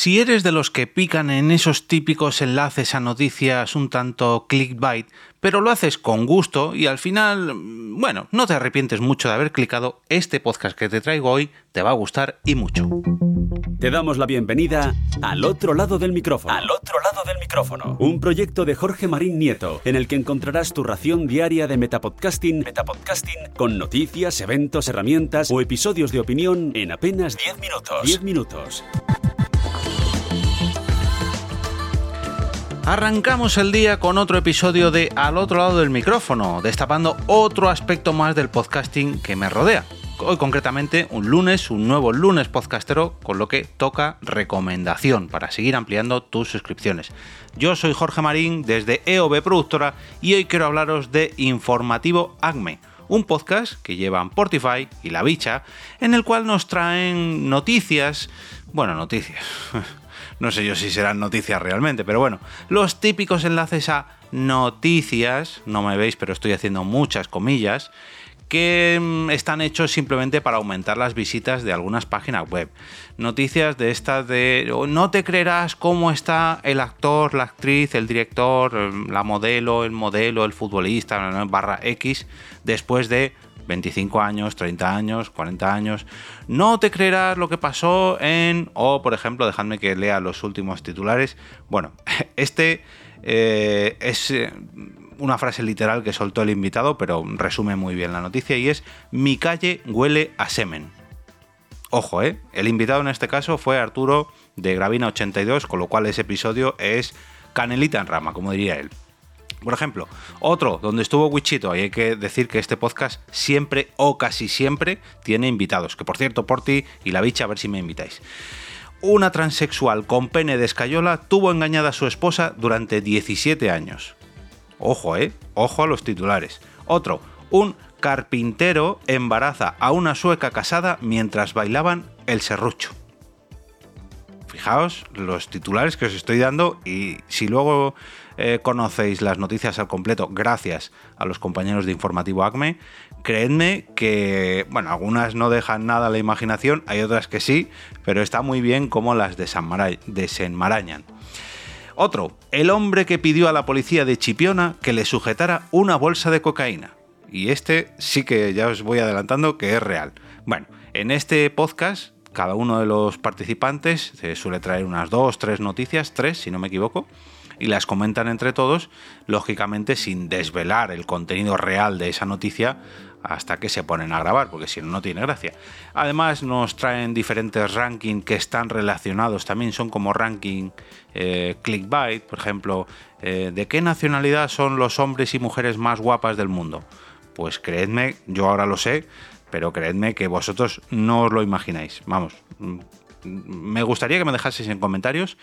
Si eres de los que pican en esos típicos enlaces a noticias un tanto clickbait, pero lo haces con gusto y al final, bueno, no te arrepientes mucho de haber clicado, este podcast que te traigo hoy te va a gustar y mucho. Te damos la bienvenida al otro lado del micrófono. Al otro lado del micrófono. Un proyecto de Jorge Marín Nieto, en el que encontrarás tu ración diaria de metapodcasting, metapodcasting con noticias, eventos, herramientas o episodios de opinión en apenas 10 minutos. 10 minutos. Arrancamos el día con otro episodio de Al otro lado del micrófono, destapando otro aspecto más del podcasting que me rodea. Hoy concretamente un lunes, un nuevo lunes podcastero, con lo que toca recomendación para seguir ampliando tus suscripciones. Yo soy Jorge Marín desde EOB Productora y hoy quiero hablaros de Informativo ACME, un podcast que llevan Portify y La Bicha, en el cual nos traen noticias, bueno, noticias, no sé yo si serán noticias realmente, pero bueno, los típicos enlaces a noticias, no me veis, pero estoy haciendo muchas comillas, que mm, están hechos simplemente para aumentar las visitas de algunas páginas web. Noticias de estas de oh, no te creerás cómo está el actor, la actriz, el director, mm, la modelo, el modelo, el futbolista, barra X, después de 25 años, 30 años, 40 años. No te creerás lo que pasó en... O, por ejemplo, dejadme que lea los últimos titulares. Bueno, este eh, es eh, una frase literal que soltó el invitado, pero resume muy bien la noticia y es mi calle huele a semen. Ojo, ¿eh? El invitado en este caso fue Arturo de Gravina 82, con lo cual ese episodio es canelita en rama, como diría él. Por ejemplo, otro donde estuvo Wichito, y hay que decir que este podcast siempre o casi siempre tiene invitados, que por cierto, por ti y la bicha, a ver si me invitáis. Una transexual con pene de escayola tuvo engañada a su esposa durante 17 años. Ojo, eh, ojo a los titulares. Otro, un carpintero embaraza a una sueca casada mientras bailaban el serrucho. Fijaos los titulares que os estoy dando y si luego eh, conocéis las noticias al completo gracias a los compañeros de Informativo ACME, creedme que, bueno, algunas no dejan nada a la imaginación, hay otras que sí, pero está muy bien cómo las desenmarañan. Otro, el hombre que pidió a la policía de Chipiona que le sujetara una bolsa de cocaína. Y este sí que ya os voy adelantando que es real. Bueno, en este podcast cada uno de los participantes suele traer unas dos, tres noticias, tres si no me equivoco, y las comentan entre todos, lógicamente sin desvelar el contenido real de esa noticia hasta que se ponen a grabar, porque si no, no tiene gracia. Además, nos traen diferentes rankings que están relacionados, también son como ranking eh, clickbait, por ejemplo, eh, ¿de qué nacionalidad son los hombres y mujeres más guapas del mundo? Pues creedme, yo ahora lo sé, pero creedme que vosotros no os lo imagináis. Vamos, mm, me gustaría que me dejaseis en comentarios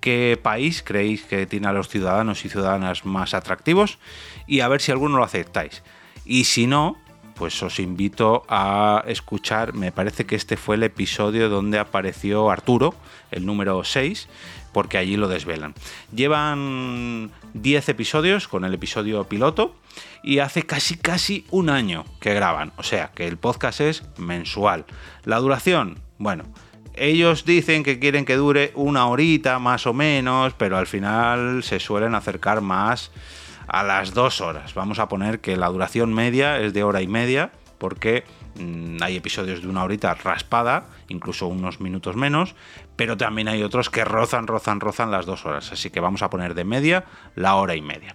qué país creéis que tiene a los ciudadanos y ciudadanas más atractivos y a ver si alguno lo aceptáis. Y si no, pues os invito a escuchar, me parece que este fue el episodio donde apareció Arturo, el número 6, porque allí lo desvelan. Llevan 10 episodios con el episodio piloto y hace casi casi un año que graban, o sea que el podcast es mensual. La duración, bueno, ellos dicen que quieren que dure una horita más o menos, pero al final se suelen acercar más a las dos horas. Vamos a poner que la duración media es de hora y media, porque mm, hay episodios de una horita raspada, incluso unos minutos menos, pero también hay otros que rozan, rozan, rozan las dos horas. Así que vamos a poner de media la hora y media.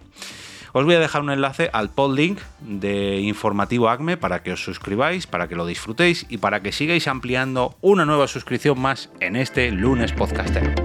Os voy a dejar un enlace al podlink de Informativo ACME para que os suscribáis, para que lo disfrutéis y para que sigáis ampliando una nueva suscripción más en este lunes podcastero.